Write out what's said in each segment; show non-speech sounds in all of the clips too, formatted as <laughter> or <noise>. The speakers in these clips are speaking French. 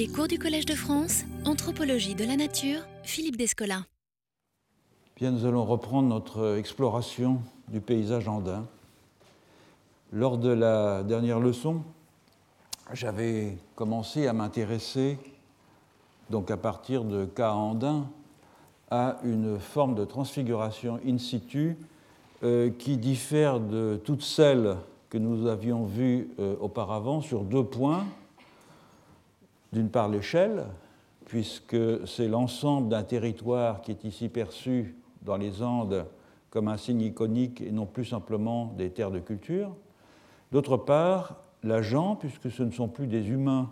Les cours du Collège de France, Anthropologie de la nature, Philippe Descola. Bien, nous allons reprendre notre exploration du paysage andin. Lors de la dernière leçon, j'avais commencé à m'intéresser, donc à partir de cas andins, à une forme de transfiguration in situ euh, qui diffère de toutes celles que nous avions vues euh, auparavant sur deux points d'une part l'échelle, puisque c'est l'ensemble d'un territoire qui est ici perçu dans les Andes comme un signe iconique et non plus simplement des terres de culture. D'autre part, l'agent, puisque ce ne sont plus des humains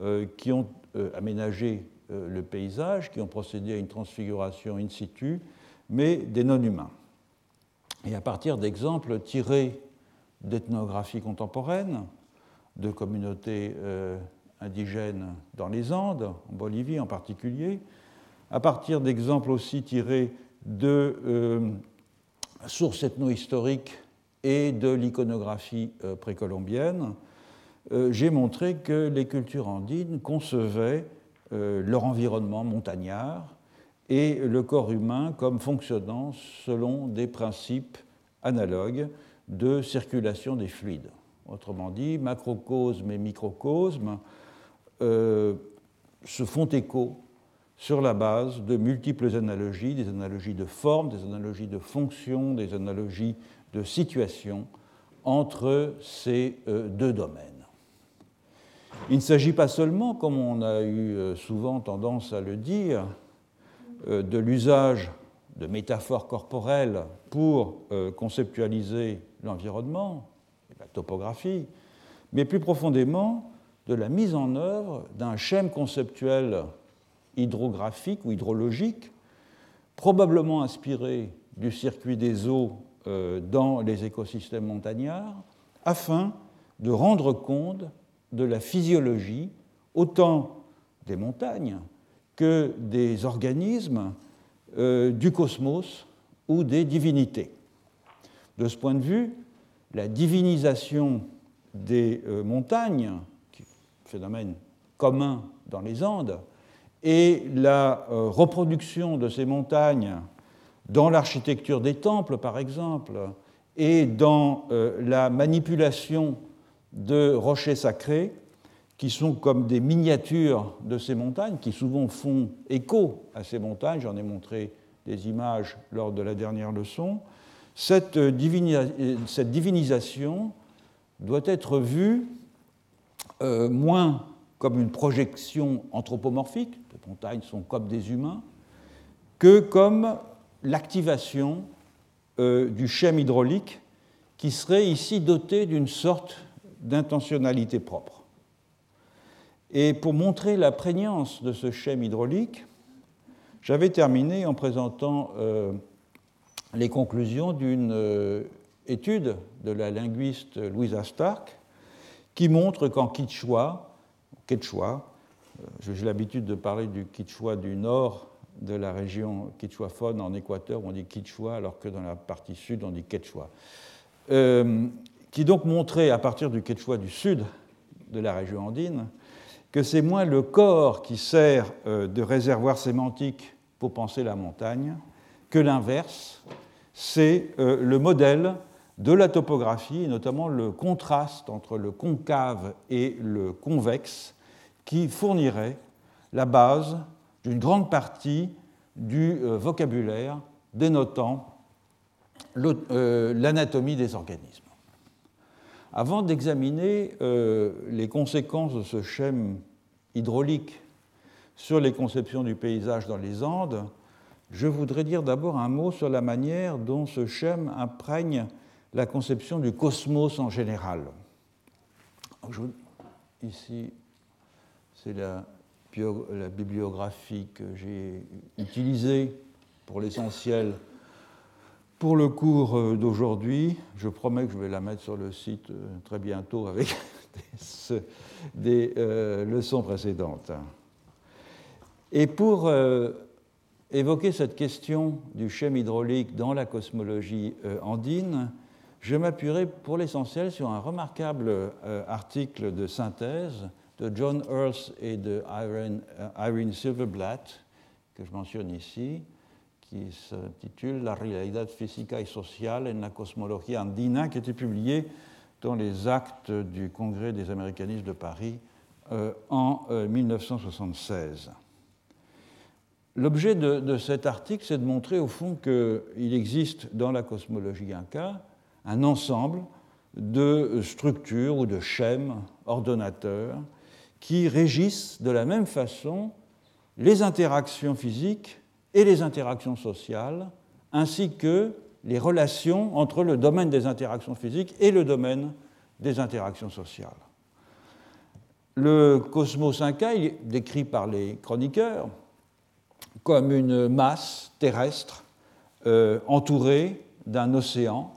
euh, qui ont euh, aménagé euh, le paysage, qui ont procédé à une transfiguration in situ, mais des non-humains. Et à partir d'exemples tirés d'ethnographie contemporaine, de communautés indigènes dans les Andes, en Bolivie en particulier, à partir d'exemples aussi tirés de euh, sources ethno-historiques et de l'iconographie euh, précolombienne, euh, j'ai montré que les cultures andines concevaient leur environnement montagnard et le corps humain comme fonctionnant selon des principes analogues de circulation des fluides. Autrement dit, macrocosme et microcosme euh, se font écho sur la base de multiples analogies, des analogies de forme, des analogies de fonction, des analogies de situation entre ces euh, deux domaines. Il ne s'agit pas seulement, comme on a eu euh, souvent tendance à le dire, de l'usage de métaphores corporelles pour conceptualiser l'environnement, la topographie, mais plus profondément de la mise en œuvre d'un schème conceptuel hydrographique ou hydrologique, probablement inspiré du circuit des eaux euh, dans les écosystèmes montagnards, afin de rendre compte de la physiologie autant des montagnes que des organismes euh, du cosmos ou des divinités. De ce point de vue, la divinisation des euh, montagnes phénomène commun dans les Andes, et la euh, reproduction de ces montagnes dans l'architecture des temples, par exemple, et dans euh, la manipulation de rochers sacrés, qui sont comme des miniatures de ces montagnes, qui souvent font écho à ces montagnes. J'en ai montré des images lors de la dernière leçon. Cette, cette divinisation doit être vue euh, moins comme une projection anthropomorphique, les montagnes sont comme des humains, que comme l'activation euh, du schème hydraulique qui serait ici doté d'une sorte d'intentionnalité propre. Et pour montrer la prégnance de ce schème hydraulique, j'avais terminé en présentant euh, les conclusions d'une étude de la linguiste Louisa Stark qui montre qu'en Quichua, Quechua, euh, j'ai l'habitude de parler du Quichua du nord de la région quichuaphone en Équateur, on dit Quichua, alors que dans la partie sud, on dit Quechua. Euh, qui donc montrait, à partir du Quechua du sud de la région andine, que c'est moins le corps qui sert euh, de réservoir sémantique pour penser la montagne que l'inverse, c'est le modèle de la topographie, et notamment le contraste entre le concave et le convexe, qui fournirait la base d'une grande partie du euh, vocabulaire dénotant euh, l'anatomie des organismes. Avant d'examiner euh, les conséquences de ce schème hydraulique sur les conceptions du paysage dans les Andes, je voudrais dire d'abord un mot sur la manière dont ce schème imprègne la conception du cosmos en général. ici, c'est la, bibliographie que j'ai utilisée pour l'essentiel pour le cours euh, d'aujourd'hui. Je promets que je vais la mettre sur le site euh, très bientôt avec <laughs> des, euh, leçons précédentes. Et pour évoquer cette question du schème hydraulique dans la cosmologie andine, je m'appuierai pour l'essentiel sur un remarquable euh, article de synthèse de John Earls et de Irene, Irene Silverblatt, que je mentionne ici, qui s'intitule La realidad física y social en la cosmología andina, qui a été publié dans les actes du Congrès des américanistes de Paris euh, en 1976. Euh, L'objet de, cet article, c'est de montrer au fond qu'il existe dans la cosmologie inca un ensemble de structures ou de schèmes ordonnateurs qui régissent de la même façon les interactions physiques et les interactions sociales, ainsi que les relations entre le domaine des interactions physiques et le domaine des interactions sociales. Le cosmos est décrit par les chroniqueurs comme une masse terrestre euh, entourée d'un océan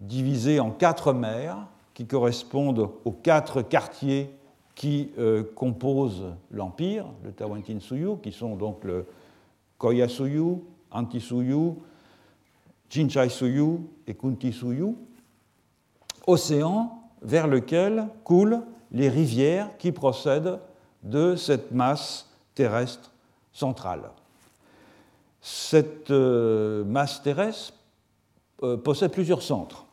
divisé en quatre mers qui correspondent aux quatre quartiers qui euh, composent l'empire, le Tawantinsuyu, qui sont donc le Koyasuyu, Antisuyu, Jinchaisuyu et Kuntisuyu, océan vers lequel coulent les rivières qui procèdent de cette masse terrestre centrale. Cette euh, masse terrestre euh, possède plusieurs centres.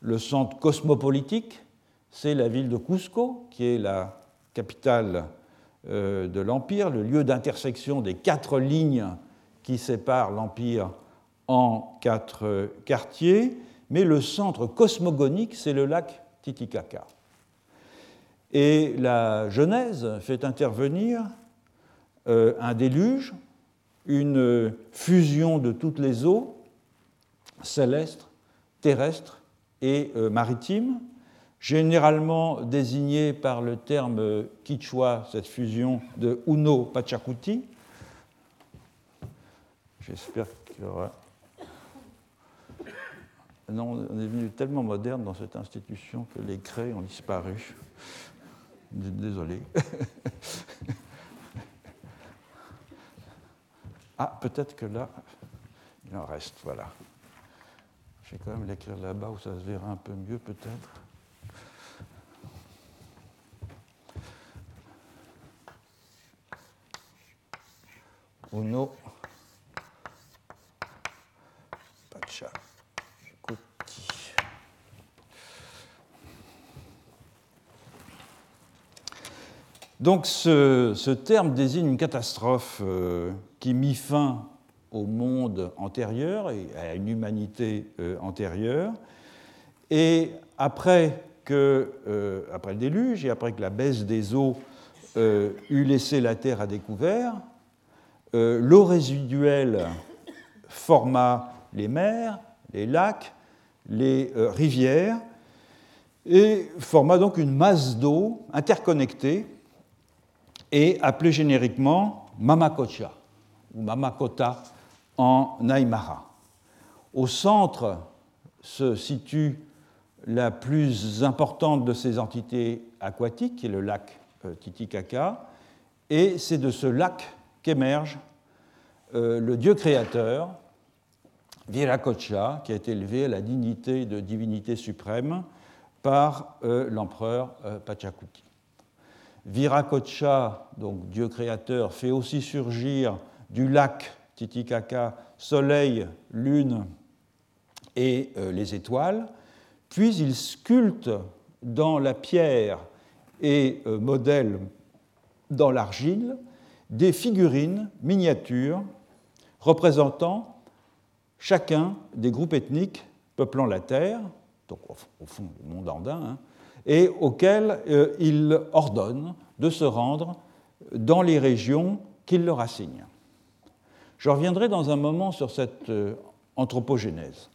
Le centre cosmopolitique, c'est la ville de Cusco, qui est la capitale euh, de l'Empire, le lieu d'intersection des quatre lignes qui séparent l'Empire en quatre quartiers, mais le centre cosmogonique, c'est le lac Titicaca. Et la Genèse fait intervenir euh, un déluge, une fusion de toutes les eaux, célestes, terrestres et euh, maritimes, généralement désignée par le terme quichua, cette fusion de Uno Pachacuti. J'espère qu'il y aura. Non, on est venu tellement moderne dans cette institution que les craies ont disparu. Désolé. <laughs> ah, peut-être que là, il en reste, voilà. Je vais quand même l'écrire là-bas où ça se verra un peu mieux, peut-être. Uno. Pacha Donc ce, terme désigne une catastrophe euh, qui mit fin au monde antérieur et à une humanité euh, antérieure. Et après, que, euh, après le déluge et après que la baisse des eaux eut laissé la Terre à découvert, l'eau résiduelle forma les mers, les lacs, les rivières et forma donc une masse d'eau interconnectée et appelée génériquement Mamakocha ou Mamakota en. Au centre se situe la plus importante de ces entités aquatiques, qui est le lac euh, Titicaca, et c'est de ce lac qu'émerge euh, le dieu créateur, Viracocha, qui a été élevé à la dignité de divinité suprême par euh, l'empereur Pachacuti. Viracocha, donc Dieu créateur, fait aussi surgir du lac Titicaca soleil, lune et euh, les étoiles, puis il sculpte dans la pierre et euh, modèle dans l'argile des figurines miniatures représentant chacun des groupes ethniques peuplant la Terre, donc au fond du monde andin, hein, et auxquels euh, il ordonne de se rendre dans les régions qu'il leur assigne. Je reviendrai dans un moment sur cette euh, anthropogénèse.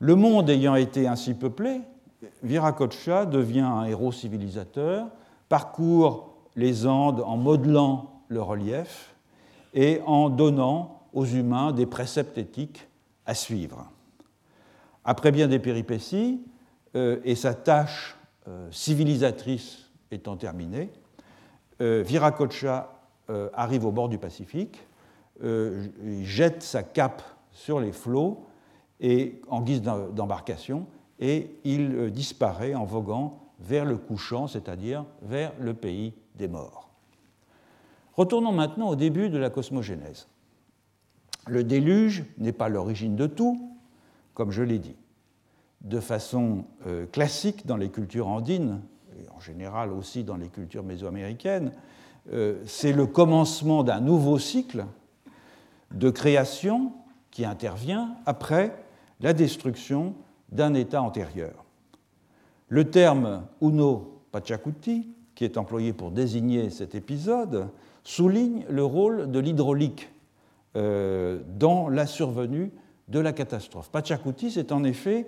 Le monde ayant été ainsi peuplé, Viracocha devient un héros civilisateur, parcourt les Andes en modelant le relief et en donnant aux humains des préceptes éthiques à suivre. Après bien des péripéties, euh, et sa tâche euh, civilisatrice étant terminée, Viracocha arrive au bord du Pacifique, il jette sa cape sur les flots et, en guise d'embarcation et il disparaît en voguant vers le couchant, c'est-à-dire vers le pays des morts. Retournons maintenant au début de la cosmogénèse. Le déluge n'est pas l'origine de tout, comme je l'ai dit. De façon euh, classique dans les cultures andines, et en général aussi dans les cultures mésoaméricaines, euh, c'est le commencement d'un nouveau cycle de création qui intervient après la destruction d'un état antérieur. Le terme Uno Pachacuti, qui est employé pour désigner cet épisode, souligne le rôle de l'hydraulique euh, dans la survenue de la catastrophe. Pachacuti, c'est en effet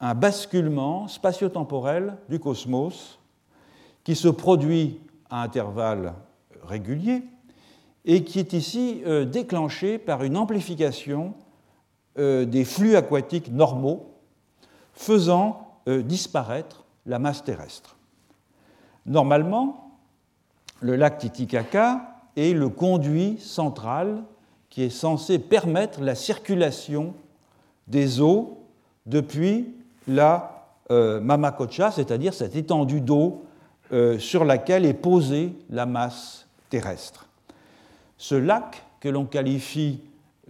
un basculement spatio-temporel du cosmos qui se produit à intervalles réguliers et qui est ici euh, déclenché par une amplification euh, des flux aquatiques normaux faisant disparaître la masse terrestre. Normalement, le lac Titicaca est le conduit central qui est censé permettre la circulation des eaux depuis la euh, Mamacocha, c'est-à-dire cette étendue d'eau euh, sur laquelle est posée la masse terrestre. Ce lac, que l'on qualifie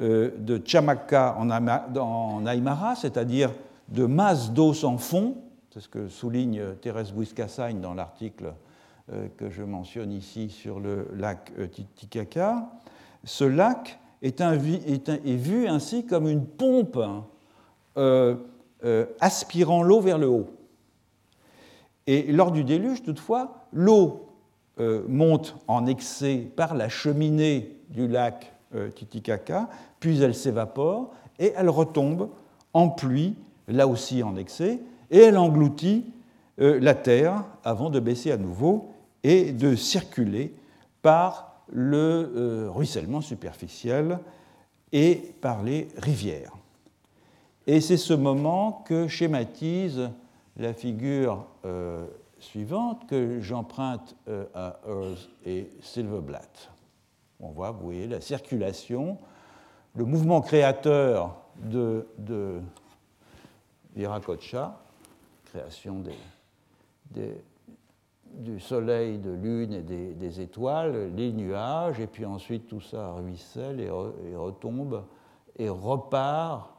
euh, de Chamaca en, Aymara, c'est-à-dire de masse d'eau sans fond, c'est ce que souligne Thérèse Bouiscassagne dans l'article que je mentionne ici sur le lac Titicaca, ce lac est, vu ainsi comme une pompe euh, euh, aspirant l'eau vers le haut. Et lors du déluge, toutefois, l'eau euh, monte en excès par la cheminée du lac Titicaca, puis elle s'évapore et elle retombe en pluie, là aussi en excès, et elle engloutit la terre avant de baisser à nouveau et de circuler par le euh, ruissellement superficiel et par les rivières. Et c'est ce moment que schématise la figure euh, suivante que j'emprunte euh, à Earth et Silverblatt. On voit, vous voyez, la circulation, le mouvement créateur de, de Viracocha, création du soleil, de lune et des, étoiles, les nuages, et puis ensuite tout ça ruisselle et, retombe et repart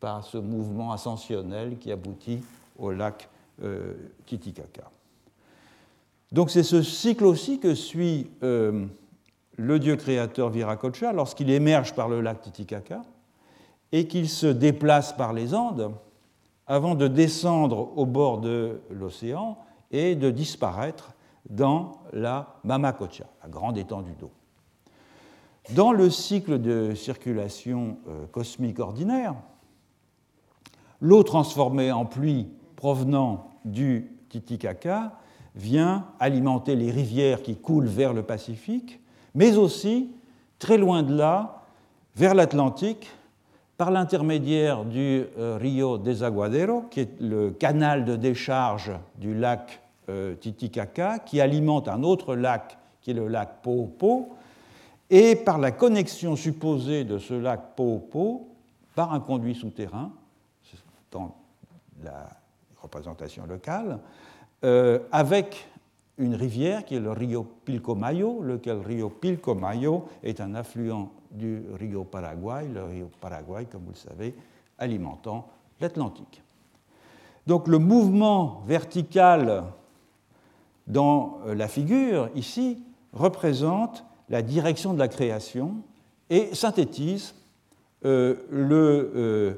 par ce mouvement ascensionnel qui aboutit au lac Titicaca. Donc c'est ce cycle aussi que suit euh, le dieu créateur Viracocha lorsqu'il émerge par le lac Titicaca et qu'il se déplace par les Andes avant de descendre au bord de l'océan et de disparaître dans la Mamacocha, la grande étendue d'eau. Dans le cycle de circulation euh, cosmique ordinaire, l'eau transformée en pluie provenant du Titicaca vient alimenter les rivières qui coulent vers le Pacifique, mais aussi, très loin de là, vers l'Atlantique, par l'intermédiaire du euh, Rio Desaguadero, qui est le canal de décharge du lac euh, Titicaca, qui alimente un autre lac qui est le lac Popo, et par la connexion supposée de ce lac Popo par un conduit souterrain, dans la représentation locale, euh, avec une rivière qui est le Rio Pilcomayo, lequel Rio Pilcomayo est un affluent du Rio Paraguay, le Rio Paraguay, comme vous le savez, alimentant l'Atlantique. Donc le mouvement vertical dans la figure, ici, représente la direction de la création et synthétise euh, le euh,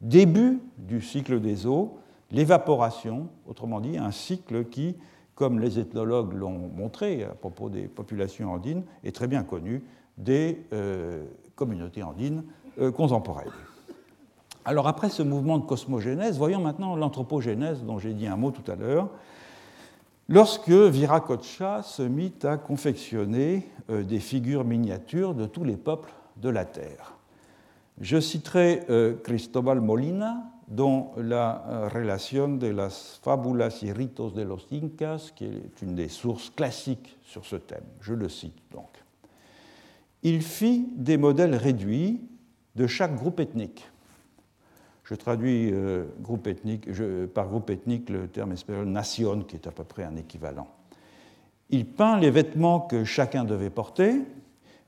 début du cycle des eaux, l'évaporation, autrement dit un cycle qui, comme les ethnologues l'ont montré à propos des populations andines, est très bien connu des communautés andines contemporaines. Alors après ce mouvement de cosmogénèse, voyons maintenant l'anthropogénèse dont j'ai dit un mot tout à l'heure lorsque Viracocha se mit à confectionner euh, des figures miniatures de tous les peuples de la Terre. Je citerai euh, Cristobal Molina, dont la euh, Relación de las Fábulas y Ritos de los Incas, qui est une des sources classiques sur ce thème. Je le cite donc. Il fit des modèles réduits de chaque groupe ethnique. Je traduis groupe ethnique, par groupe ethnique le terme espagnol nation, qui est à peu près un équivalent. Il peint les vêtements que chacun devait porter,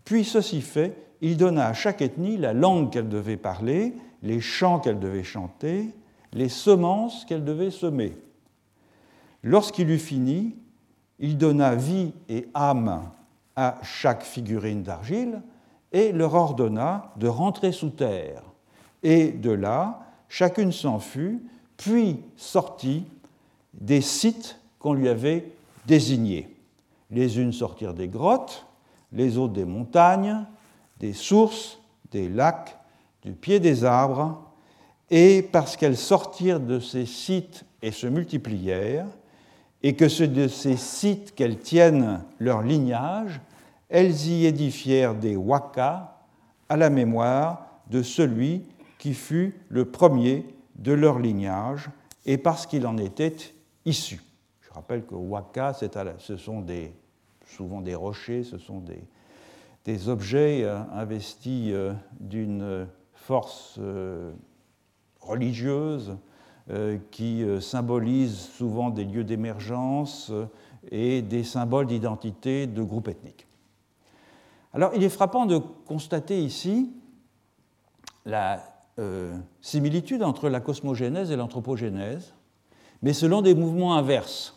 puis ceci fait, il donna à chaque ethnie la langue qu'elle devait parler, les chants qu'elle devait chanter, les semences qu'elle devait semer. Lorsqu'il eut fini, il donna vie et âme à chaque figurine d'argile et leur ordonna de rentrer sous terre. Et de là, chacune s'en fut, puis sortit des sites qu'on lui avait désignés. Les unes sortirent des grottes, les autres des montagnes, des sources, des lacs, du pied des arbres, et parce qu'elles sortirent de ces sites et se multiplièrent, et que ce de ces sites qu'elles tiennent leur lignage, elles y édifièrent des wakas à la mémoire de celui qui fut le premier de leur lignage, et parce qu'il en était issu. Je rappelle que waka, ce sont souvent des rochers, ce sont des, objets euh, investis euh, d'une force euh, religieuse qui symbolisent souvent des lieux d'émergence et des symboles d'identité de groupes ethniques. Alors il est frappant de constater ici la similitude entre la cosmogénèse et l'anthropogénèse, mais selon des mouvements inverses.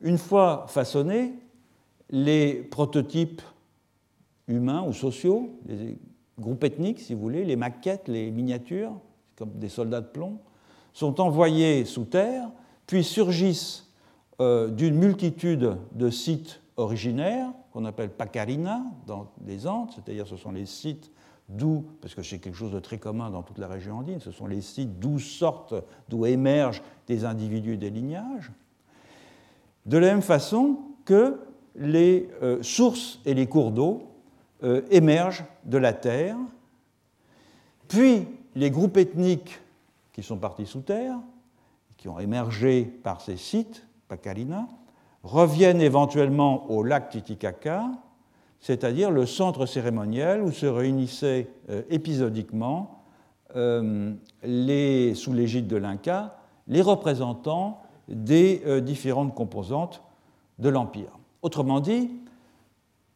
Une fois façonnés, les prototypes humains ou sociaux, groupes ethniques, si vous voulez, les maquettes, les miniatures, comme des soldats de plomb, sont envoyés sous terre, puis surgissent euh, d'une multitude de sites originaires, qu'on appelle pacarina dans les Andes, c'est-à-dire ce sont les sites d'où, parce que c'est quelque chose de très commun dans toute la région andine, ce sont les sites d'où sortent, d'où émergent des individus des lignages. De la même façon que les euh, sources et les cours d'eau euh, émergent de la terre, puis les groupes ethniques qui sont partis sous terre, qui ont émergé par ces sites, Pacarina, reviennent éventuellement au lac Titicaca, c'est-à-dire le centre cérémoniel où se réunissaient euh, épisodiquement, les, sous l'égide de l'Inca, les représentants des euh, différentes composantes de l'Empire. Autrement dit,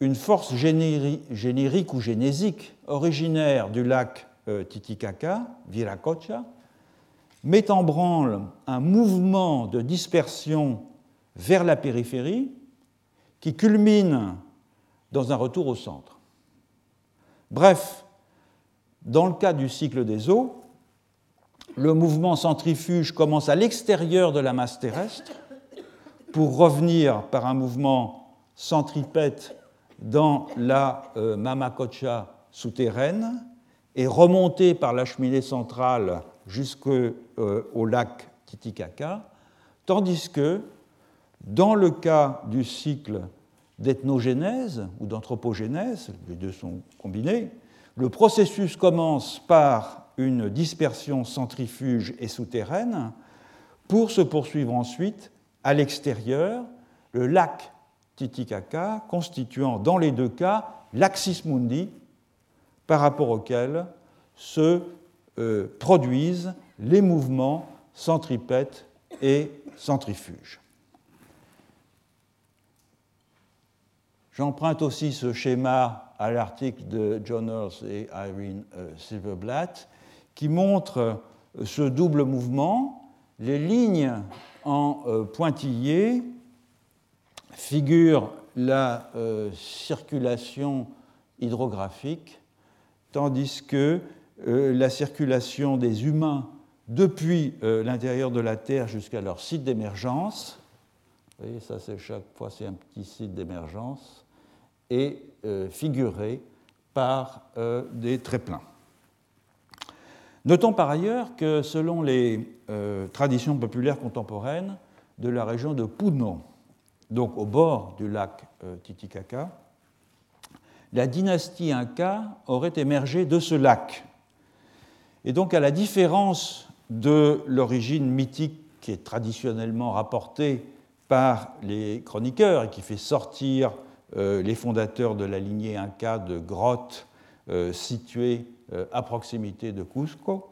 une force générique ou génésique originaire du lac euh, Titicaca, Viracocha, met en branle un mouvement de dispersion vers la périphérie qui culmine dans un retour au centre. Bref, dans le cas du cycle des eaux, le mouvement centrifuge commence à l'extérieur de la masse terrestre pour revenir par un mouvement centripète dans la euh, Mamacocha souterraine et remonter par la cheminée centrale jusqu'au euh, lac Titicaca, tandis que dans le cas du cycle d'ethnogénèse ou d'anthropogénèse, les deux sont combinés, le processus commence par une dispersion centrifuge et souterraine pour se poursuivre ensuite à l'extérieur, le lac Constituant dans les deux cas l'axis mundi par rapport auquel se euh, produisent les mouvements centripètes et centrifuges. J'emprunte aussi ce schéma à l'article de John Earls et Irene euh, Silverblatt qui montre euh, ce double mouvement. Les lignes en pointillés figurent la euh, circulation hydrographique, tandis que la circulation des humains depuis l'intérieur de la Terre jusqu'à leur site d'émergence, vous voyez, ça c'est chaque fois c'est un petit site d'émergence, est figurée par des pleins. Notons par ailleurs que selon les euh, traditions populaires contemporaines de la région de Puno, donc au bord du lac euh, Titicaca, la dynastie Inca aurait émergé de ce lac. Et donc à la différence de l'origine mythique qui est traditionnellement rapportée par les chroniqueurs et qui fait sortir euh, les fondateurs de la lignée Inca de grottes situées euh, à proximité de Cusco.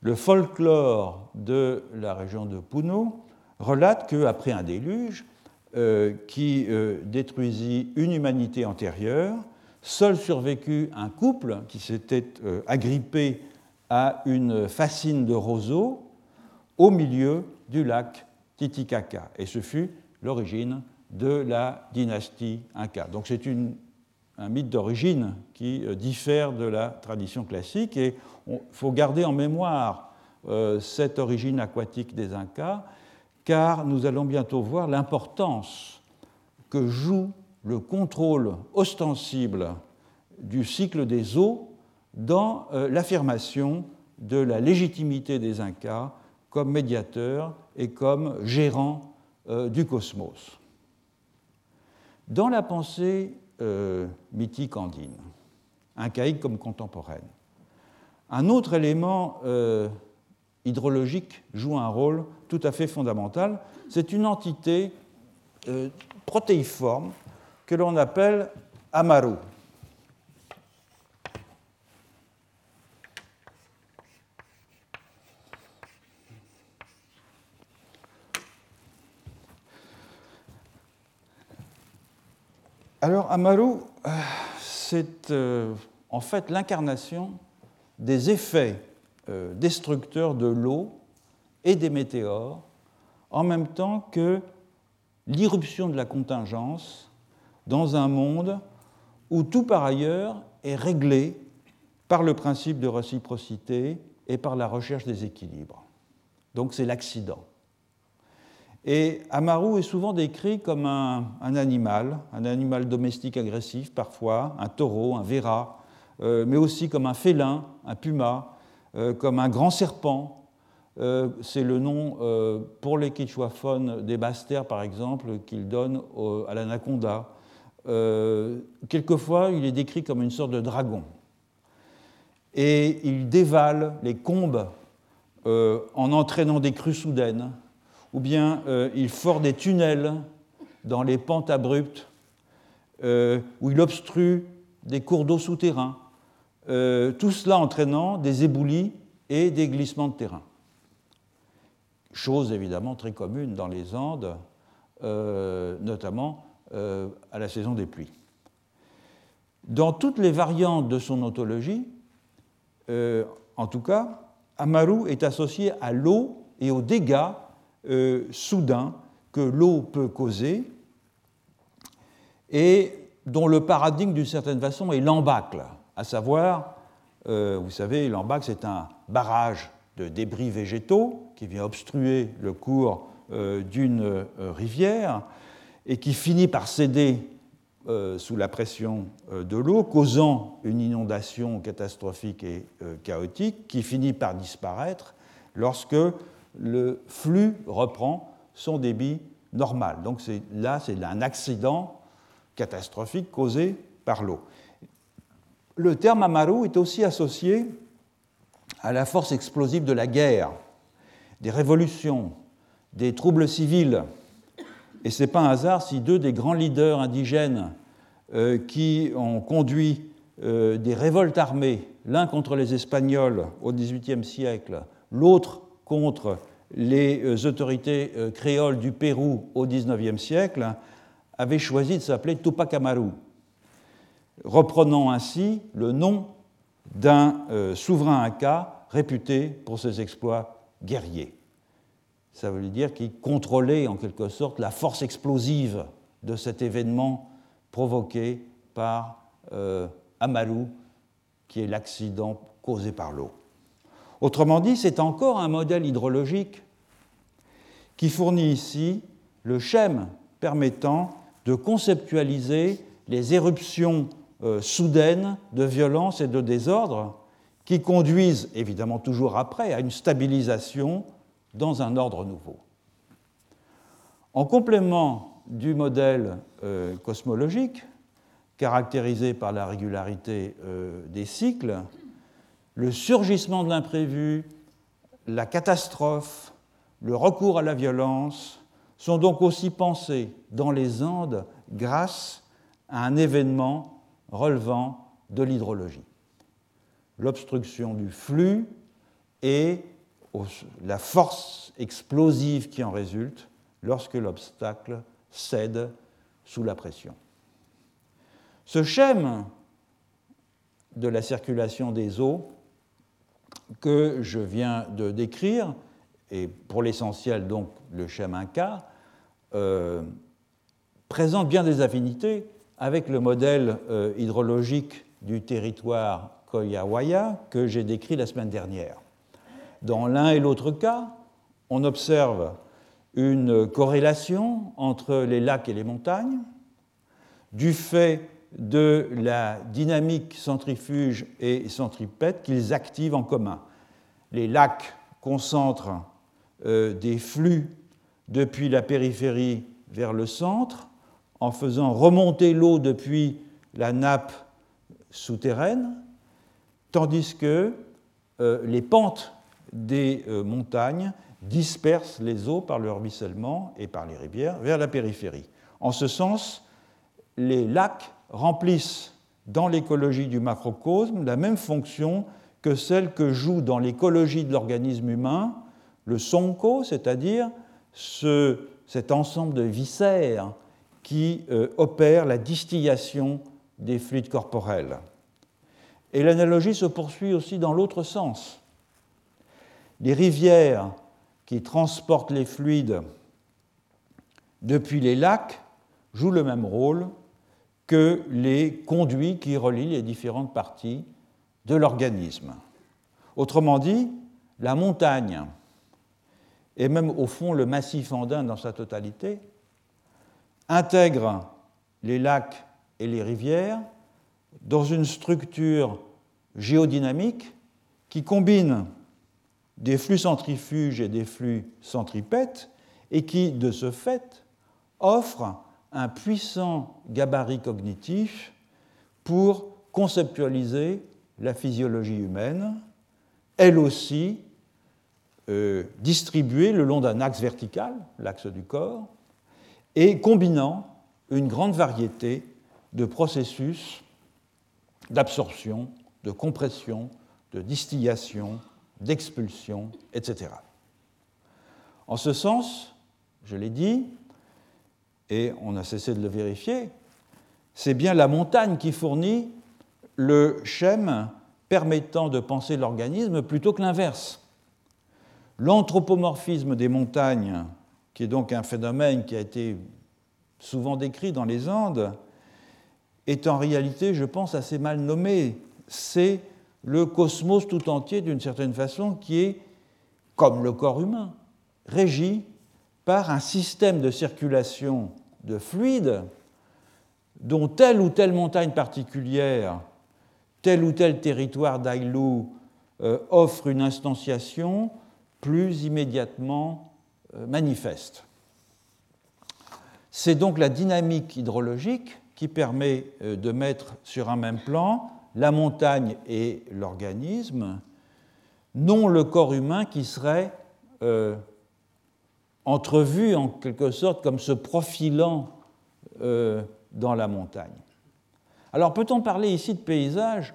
Le folklore de la région de Puno relate qu'après un déluge euh, qui euh, détruisit une humanité antérieure, seul survécut un couple qui s'était euh, agrippé à une fascine de roseaux au milieu du lac Titicaca. Et ce fut l'origine de la dynastie Inca. Donc c'est un mythe d'origine qui diffère de la tradition classique et il faut garder en mémoire cette origine aquatique des Incas car nous allons bientôt voir l'importance que joue le contrôle ostensible du cycle des eaux dans euh, l'affirmation de la légitimité des Incas comme médiateurs et comme gérants du cosmos. Dans la pensée euh, mythique andine, incaïque comme contemporaine, un autre élément euh, hydrologique joue un rôle tout à fait fondamental. C'est une entité euh, protéiforme que l'on appelle Amaru. Alors, Amaru, euh, c'est euh, en fait l'incarnation des effets euh, destructeurs de l'eau et des météores, en même temps que l'irruption de la contingence dans un monde où tout par ailleurs est réglé par le principe de réciprocité et par la recherche des équilibres. Donc c'est l'accident. Et Amaru est souvent décrit comme un, animal, un animal domestique agressif parfois, un taureau, un verra, euh, mais aussi comme un félin, un puma, euh, comme un grand serpent. Euh, c'est le nom pour les quichuaphones des basses-terres, par exemple, qu'il donne à l'anaconda. quelquefois, il est décrit comme une sorte de dragon. Et il dévale les combes en entraînant des crues soudaines ou bien euh, il fore des tunnels dans les pentes abruptes, euh, où il obstrue des cours d'eau souterrains, euh, tout cela entraînant des éboulis et des glissements de terrain. Chose évidemment très commune dans les Andes, notamment à la saison des pluies. Dans toutes les variantes de son ontologie, en tout cas, Amaru est associé à l'eau et aux dégâts euh, soudain que l'eau peut causer et dont le paradigme, d'une certaine façon, est l'embâcle, à savoir, euh, vous savez, l'embâcle, c'est un barrage de débris végétaux qui vient obstruer le cours euh, d'une rivière et qui finit par céder sous la pression de l'eau, causant une inondation catastrophique et chaotique qui finit par disparaître lorsque le flux reprend son débit normal. Donc là, c'est un accident catastrophique causé par l'eau. Le terme Amaru est aussi associé à la force explosive de la guerre, des révolutions, des troubles civils. Et ce n'est pas un hasard si deux des grands leaders indigènes euh, qui ont conduit euh, des révoltes armées, l'un contre les Espagnols au XVIIIe siècle, l'autre contre les euh, autorités créoles du Pérou au XIXe siècle, avaient choisi de s'appeler Tupac Amaru, reprenant ainsi le nom d'un euh, souverain inca réputé pour ses exploits guerriers. Ça veut dire qu'il contrôlait en quelque sorte la force explosive de cet événement provoqué par Amaru, qui est l'accident causé par l'eau. Autrement dit, c'est encore un modèle hydrologique qui fournit ici le schème permettant de conceptualiser les éruptions euh, soudaines de violence et de désordre qui conduisent évidemment toujours après à une stabilisation dans un ordre nouveau. En complément du modèle euh, cosmologique, caractérisé par la régularité euh, des cycles, le surgissement de l'imprévu, la catastrophe, le recours à la violence sont donc aussi pensés dans les Andes grâce à un événement relevant de l'hydrologie. L'obstruction du flux et la force explosive qui en résulte lorsque l'obstacle cède sous la pression. Ce schème de la circulation des eaux que je viens de décrire, et pour l'essentiel donc le schème Inca, euh, présente bien des affinités avec le modèle euh, hydrologique du territoire Koyawaya que j'ai décrit la semaine dernière. Dans l'un et l'autre cas, on observe une corrélation entre les lacs et les montagnes, du fait de la dynamique centrifuge et centripète qu'ils activent en commun. Les lacs concentrent euh, des flux depuis la périphérie vers le centre en faisant remonter l'eau depuis la nappe souterraine, tandis que euh, les pentes des euh, montagnes dispersent les eaux par le ruissellement et par les rivières vers la périphérie. En ce sens, les lacs remplissent dans l'écologie du macrocosme la même fonction que celle que joue dans l'écologie de l'organisme humain le sonko, c'est-à-dire cet ensemble de viscères qui euh, opèrent la distillation des fluides corporels. Et l'analogie se poursuit aussi dans l'autre sens. Les rivières qui transportent les fluides depuis les lacs jouent le même rôle que les conduits qui relient les différentes parties de l'organisme. Autrement dit, la montagne, et même au fond le massif andin dans sa totalité, intègre les lacs et les rivières dans une structure géodynamique qui combine des flux centrifuges et des flux centripètes et qui, de ce fait, offre un puissant gabarit cognitif pour conceptualiser la physiologie humaine, elle aussi euh, distribuée le long d'un axe vertical, l'axe du corps, et combinant une grande variété de processus d'absorption, de compression, de distillation, d'expulsion, etc. En ce sens, je l'ai dit, et on a cessé de le vérifier, c'est bien la montagne qui fournit le schème permettant de penser l'organisme plutôt que l'inverse. L'anthropomorphisme des montagnes, qui est donc un phénomène qui a été souvent décrit dans les Andes, est en réalité, je pense, assez mal nommé. C'est le cosmos tout entier, d'une certaine façon, qui est, comme le corps humain, régi par un système de circulation de fluides dont telle ou telle montagne particulière, tel ou tel territoire d'Ailou euh, offre une instantiation plus immédiatement manifeste. C'est donc la dynamique hydrologique qui permet euh, de mettre sur un même plan la montagne et l'organisme, non le corps humain qui serait entrevu en quelque sorte comme se profilant euh, dans la montagne. Alors peut-on parler ici de paysage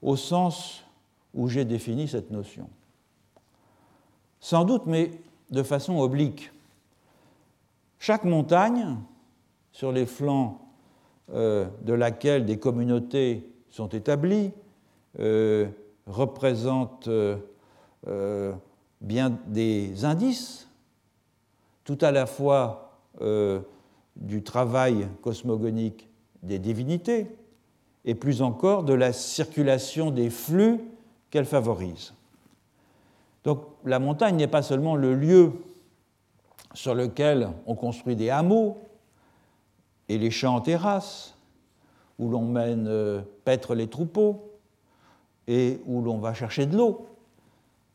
au sens où j'ai défini cette notion? Sans doute, mais de façon oblique. Chaque montagne, sur les flancs euh, de laquelle des communautés sont établies, euh, représente bien des indices tout à la fois euh, du travail cosmogonique des divinités et plus encore de la circulation des flux qu'elle favorise. Donc la montagne n'est pas seulement le lieu sur lequel on construit des hameaux et les champs en terrasse, où l'on mène euh, paître les troupeaux et où l'on va chercher de l'eau.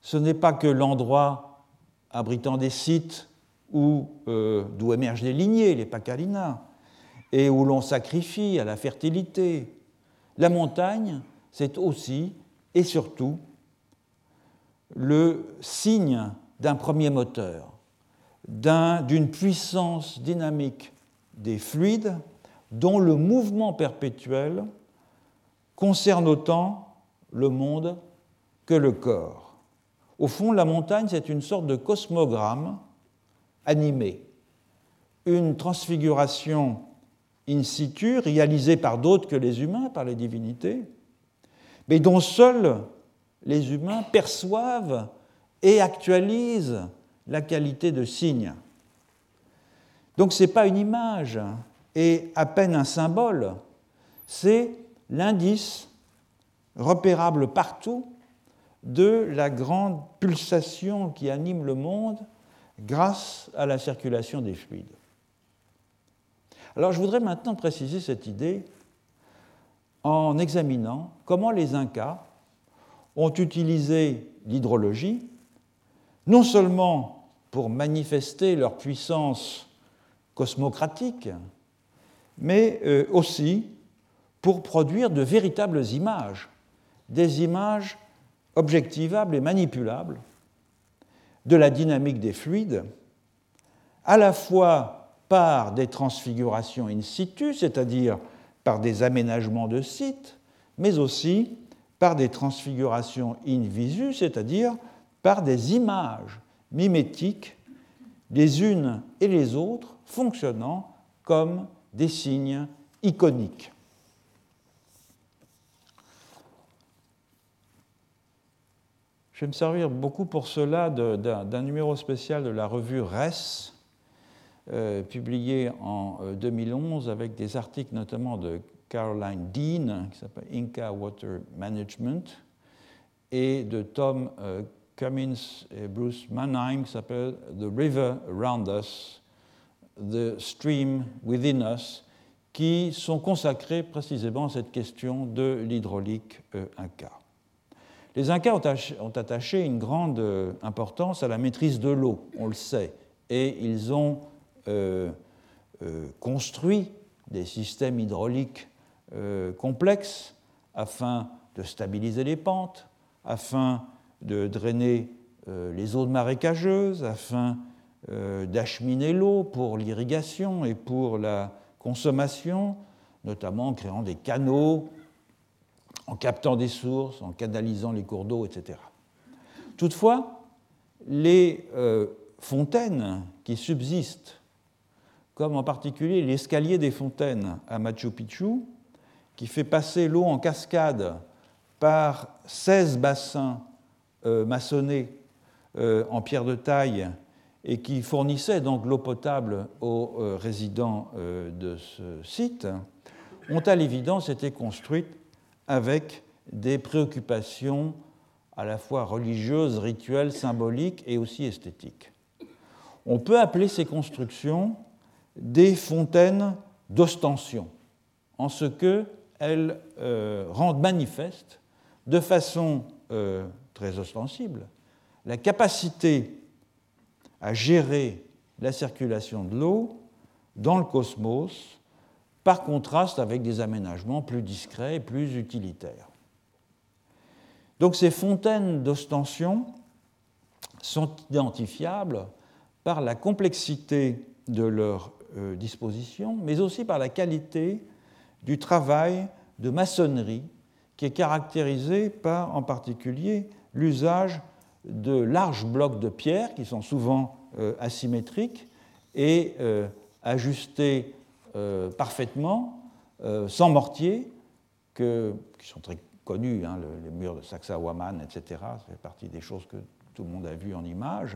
Ce n'est pas que l'endroit abritant des sites euh, d'où émergent les lignées, les pacalinas, et où l'on sacrifie à la fertilité. La montagne, c'est aussi et surtout le signe d'un premier moteur, d'une puissance dynamique des fluides dont le mouvement perpétuel concerne autant le monde que le corps. Au fond, la montagne, c'est une sorte de cosmogramme animé, une transfiguration in situ réalisée par d'autres que les humains, par les divinités, mais dont seuls les humains perçoivent et actualisent la qualité de signe. Donc ce n'est pas une image et à peine un symbole, c'est l'indice repérable partout de la grande pulsation qui anime le monde grâce à la circulation des fluides. Alors je voudrais maintenant préciser cette idée en examinant comment les Incas ont utilisé l'hydrologie, non seulement pour manifester leur puissance cosmocratique, mais euh, aussi pour produire de véritables images, des images objectivables et manipulables de la dynamique des fluides, à la fois par des transfigurations in situ, c'est-à-dire par des aménagements de sites, mais aussi par des transfigurations in visu, c'est-à-dire par des images mimétiques, les unes et les autres fonctionnant comme des signes iconiques. Je vais me servir beaucoup pour cela d'un numéro spécial de la revue RES, euh, publié en 2011 euh, avec des articles notamment de Caroline Dean, qui s'appelle Inca Water Management, et de Tom euh, Cummins et Bruce Mannheim, qui s'appelle The River Around Us, The Stream Within Us, qui sont consacrés précisément à cette question de l'hydraulique inca. Les Incas ont attaché une grande euh, importance à la maîtrise de l'eau, on le sait, et ils ont euh, euh, construit des systèmes hydrauliques complexes afin de stabiliser les pentes, afin de drainer les eaux marécageuses, afin d'acheminer l'eau pour l'irrigation et pour la consommation, notamment en créant des canaux en captant des sources, en canalisant les cours d'eau, etc. Toutefois, les euh, fontaines qui subsistent, comme en particulier l'escalier des fontaines à Machu Picchu, qui fait passer l'eau en cascade par 16 bassins euh, maçonnés euh, en pierre de taille et qui fournissaient donc l'eau potable aux résidents de ce site, ont à l'évidence été construites avec des préoccupations à la fois religieuses, rituelles, symboliques et aussi esthétiques. On peut appeler ces constructions des fontaines d'ostension, en ce qu'elles euh, rendent manifeste de façon euh, très ostensible la capacité à gérer la circulation de l'eau dans le cosmos par contraste avec des aménagements plus discrets et plus utilitaires. Donc ces fontaines d'ostension sont identifiables par la complexité de leur euh, disposition, mais aussi par la qualité du travail de maçonnerie qui est caractérisé par en particulier l'usage de larges blocs de pierre qui sont souvent euh, asymétriques et euh, ajustés euh, parfaitement, sans mortier, qui sont très connus, hein, les murs de Sacsayhuaman, etc. Ça fait partie des choses que tout le monde a vues en images,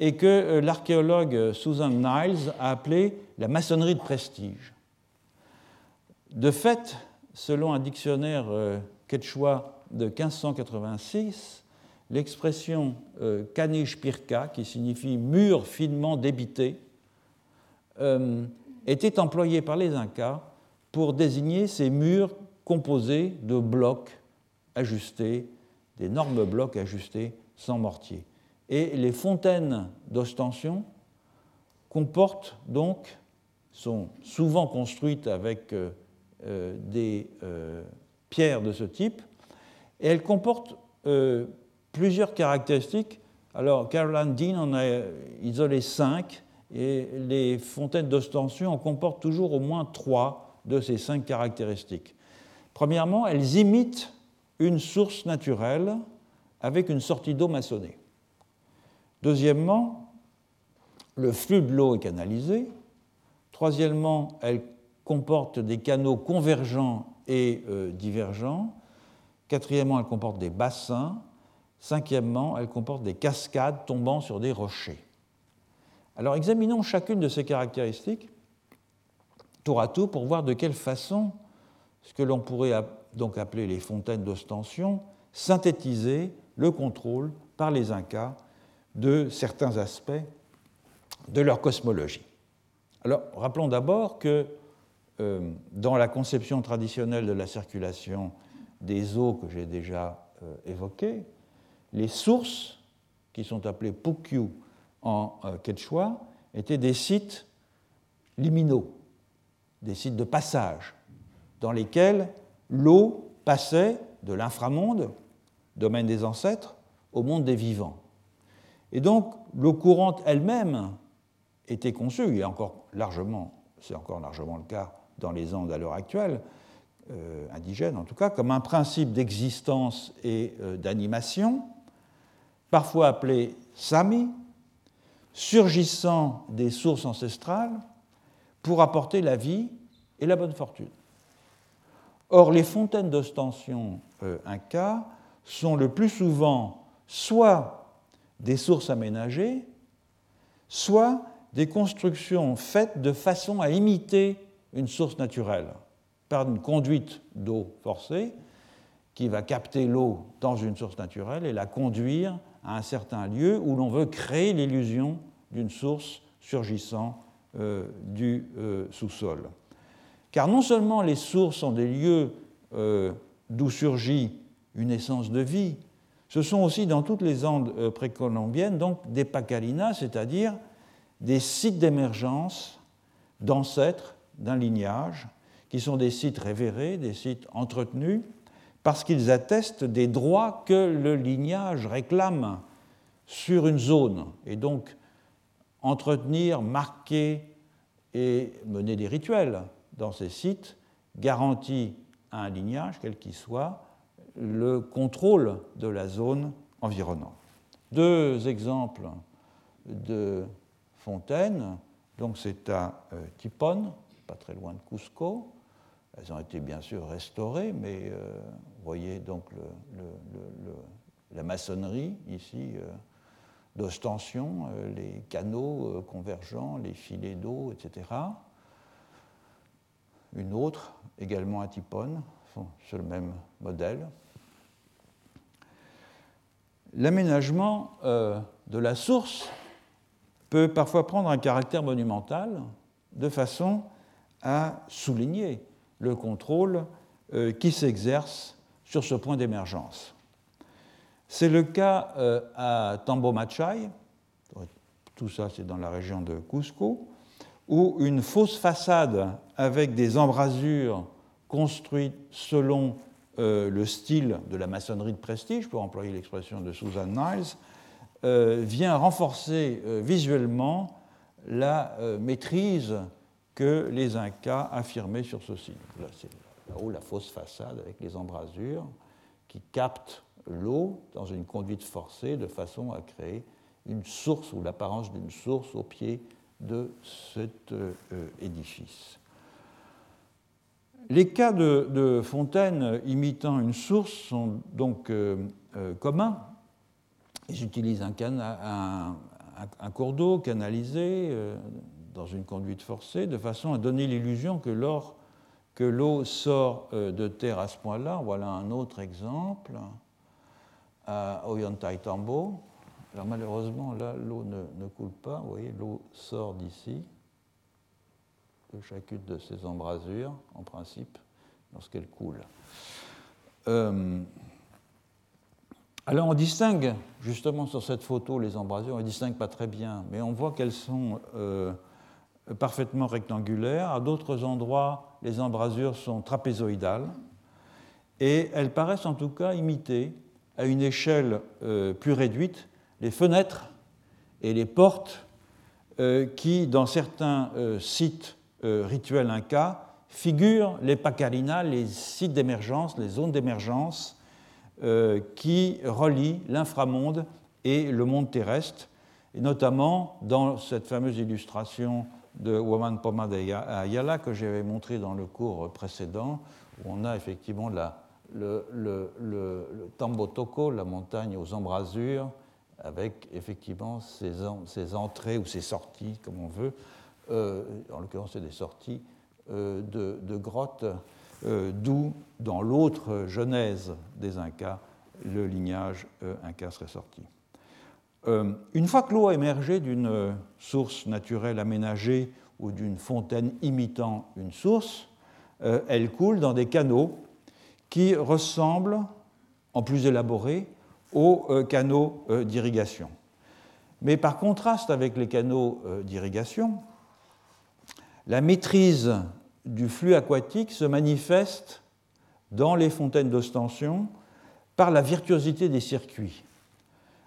et que l'archéologue Susan Niles a appelé la maçonnerie de prestige. De fait, selon un dictionnaire quechua de 1586, l'expression kanish pirka, qui signifie mur finement débité, était employé par les Incas pour désigner ces murs composés de blocs ajustés, d'énormes blocs ajustés sans mortier. Et les fontaines d'ostension comportent donc, sont souvent construites avec euh, euh, des euh, pierres de ce type, et elles comportent plusieurs caractéristiques. Alors, Caroline Dean en a isolé cinq et les fontaines d'ostension en comportent toujours au moins trois de ces cinq caractéristiques. Premièrement, elles imitent une source naturelle avec une sortie d'eau maçonnée. Deuxièmement, le flux de l'eau est canalisé. Troisièmement, elle comporte des canaux convergents et euh, divergents. Quatrièmement, elle comporte des bassins. Cinquièmement, elle comporte des cascades tombant sur des rochers. Alors examinons chacune de ces caractéristiques tour à tour pour voir de quelle façon ce que l'on pourrait donc appeler les fontaines d'ostension synthétiser le contrôle par les Incas de certains aspects de leur cosmologie. Alors, rappelons d'abord que euh, dans la conception traditionnelle de la circulation des eaux que j'ai déjà euh, évoquées, les sources, qui sont appelées pukyu en euh, quechua, étaient des sites liminaux, des sites de passage, dans lesquels l'eau passait de l'inframonde, domaine des ancêtres, au monde des vivants. Et donc, l'eau courante elle-même était conçue, et encore largement, c'est encore largement le cas dans les Andes à l'heure actuelle, euh, indigènes en tout cas, comme un principe d'existence et euh, d'animation, parfois appelé sami, surgissant des sources ancestrales pour apporter la vie et la bonne fortune. Or, les fontaines d'ostension euh, inca sont le plus souvent soit des sources aménagées, soit des constructions faites de façon à imiter une source naturelle par une conduite d'eau forcée qui va capter l'eau dans une source naturelle et la conduire à un certain lieu où l'on veut créer l'illusion d'une source surgissant euh, du euh, sous-sol. Car non seulement les sources sont des lieux euh, d'où surgit une essence de vie, ce sont aussi dans toutes les Andes précolombiennes donc des pacalinas, c'est-à-dire des sites d'émergence d'ancêtres d'un lignage, qui sont des sites révérés, des sites entretenus, parce qu'ils attestent des droits que le lignage réclame sur une zone. Et donc, entretenir, marquer et mener des rituels dans ces sites garantit à un lignage, quel qu'il soit, le contrôle de la zone environnante. Deux exemples de fontaines. Donc c'est à euh, Tipon, pas très loin de Cusco. Elles ont été bien sûr restaurées, mais euh, vous voyez donc la maçonnerie ici euh, d'ostension, les canaux convergents, les filets d'eau, etc. Une autre, également à Tipon, sur le même modèle. L'aménagement de la source peut parfois prendre un caractère monumental de façon à souligner le contrôle euh, qui s'exerce sur ce point d'émergence. C'est le cas euh, à Tambomachay, tout ça c'est dans la région de Cusco, où une fausse façade avec des embrasures construites selon euh, le style de la maçonnerie de prestige, pour employer l'expression de Susan Niles, vient renforcer visuellement la maîtrise que les Incas affirmaient sur ce site. Là, c'est là-haut la fausse façade avec les embrasures qui captent l'eau dans une conduite forcée de façon à créer une source ou l'apparence d'une source au pied de cet édifice. Les cas de, fontaines imitant une source sont donc communs ils utilisent un, cours d'eau canalisé euh, dans une conduite forcée de façon à donner l'illusion que l'eau sort euh, de terre à ce point-là. Voilà un autre exemple à Ollantaytambo. Alors malheureusement, là, l'eau ne, coule pas. Vous voyez, l'eau sort d'ici, de chacune de ces embrasures, en principe, lorsqu'elle coule. Euh, alors on distingue, justement sur cette photo, les embrasures, on ne distingue pas très bien, mais on voit qu'elles sont euh, parfaitement rectangulaires. À d'autres endroits, les embrasures sont trapézoïdales. Et elles paraissent en tout cas imiter, à une échelle euh, plus réduite, les fenêtres et les portes euh, qui, dans certains sites rituels incas, figurent les pacalinas, les sites d'émergence, les zones d'émergence euh, qui relie l'inframonde et le monde terrestre, et notamment dans cette fameuse illustration de Woman Poma de Ayala que j'avais montré dans le cours précédent, où on a effectivement le, le, le, la montagne aux embrasures, avec effectivement ses, entrées ou ses sorties, comme on veut, euh, en l'occurrence c'est des sorties euh, de, grottes, euh, d'où dans l'autre genèse des Incas, le lignage Inca serait sorti. Une fois que l'eau a émergé d'une source naturelle aménagée ou d'une fontaine imitant une source, elle coule dans des canaux qui ressemblent, en plus élaborés, aux euh, canaux euh, d'irrigation. Mais par contraste avec les canaux euh, d'irrigation, la maîtrise du flux aquatique se manifeste dans les fontaines d'ostension par la virtuosité des circuits,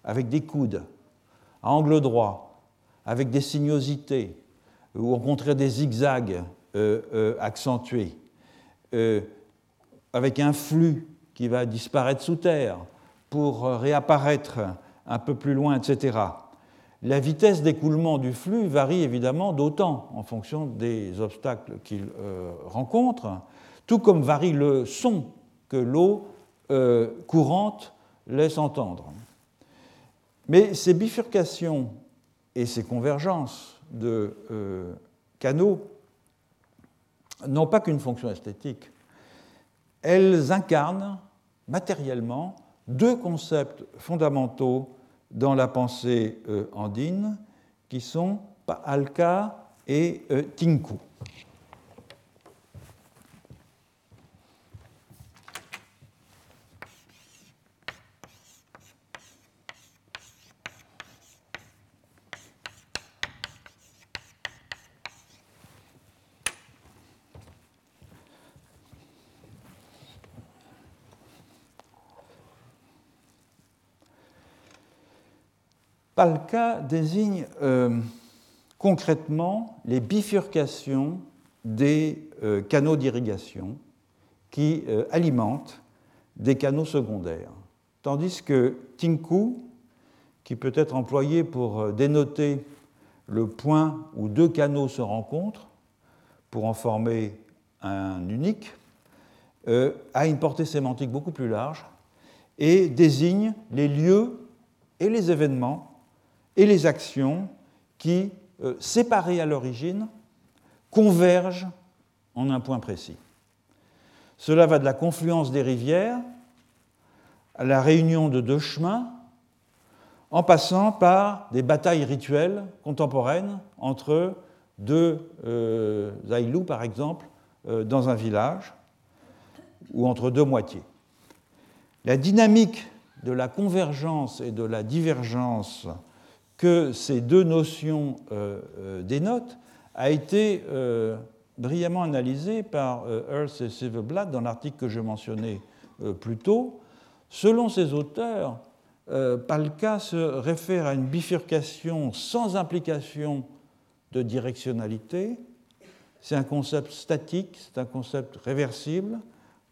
avec des coudes à angle droit, avec des sinuosités, ou au contraire des zigzags accentués, avec un flux qui va disparaître sous terre, pour réapparaître un peu plus loin, etc. La vitesse d'écoulement du flux varie évidemment d'autant en fonction des obstacles qu'il euh, rencontre, tout comme varie le son que l'eau euh, courante laisse entendre. Mais ces bifurcations et ces convergences de euh, canaux n'ont pas qu'une fonction esthétique. Elles incarnent matériellement deux concepts fondamentaux dans la pensée euh, andine qui sont Alka et euh, Tinku. Palka désigne euh, concrètement les bifurcations des euh, canaux d'irrigation qui euh, alimentent des canaux secondaires. Tandis que Tinku, qui peut être employé pour dénoter le point où deux canaux se rencontrent pour en former un unique, a une portée sémantique beaucoup plus large et désigne les lieux et les événements et les actions qui, euh, séparées à l'origine, convergent en un point précis. Cela va de la confluence des rivières à la réunion de deux chemins, en passant par des batailles rituelles contemporaines entre deux euh, par exemple, euh, dans un village, ou entre deux moitiés. La dynamique de la convergence et de la divergence que ces deux notions euh, euh, dénotent a été euh, brillamment analysée par Earth et Silverblad dans l'article que je mentionnais plus tôt. Selon ces auteurs, Palka se réfère à une bifurcation sans implication de directionnalité. C'est un concept statique, c'est un concept réversible,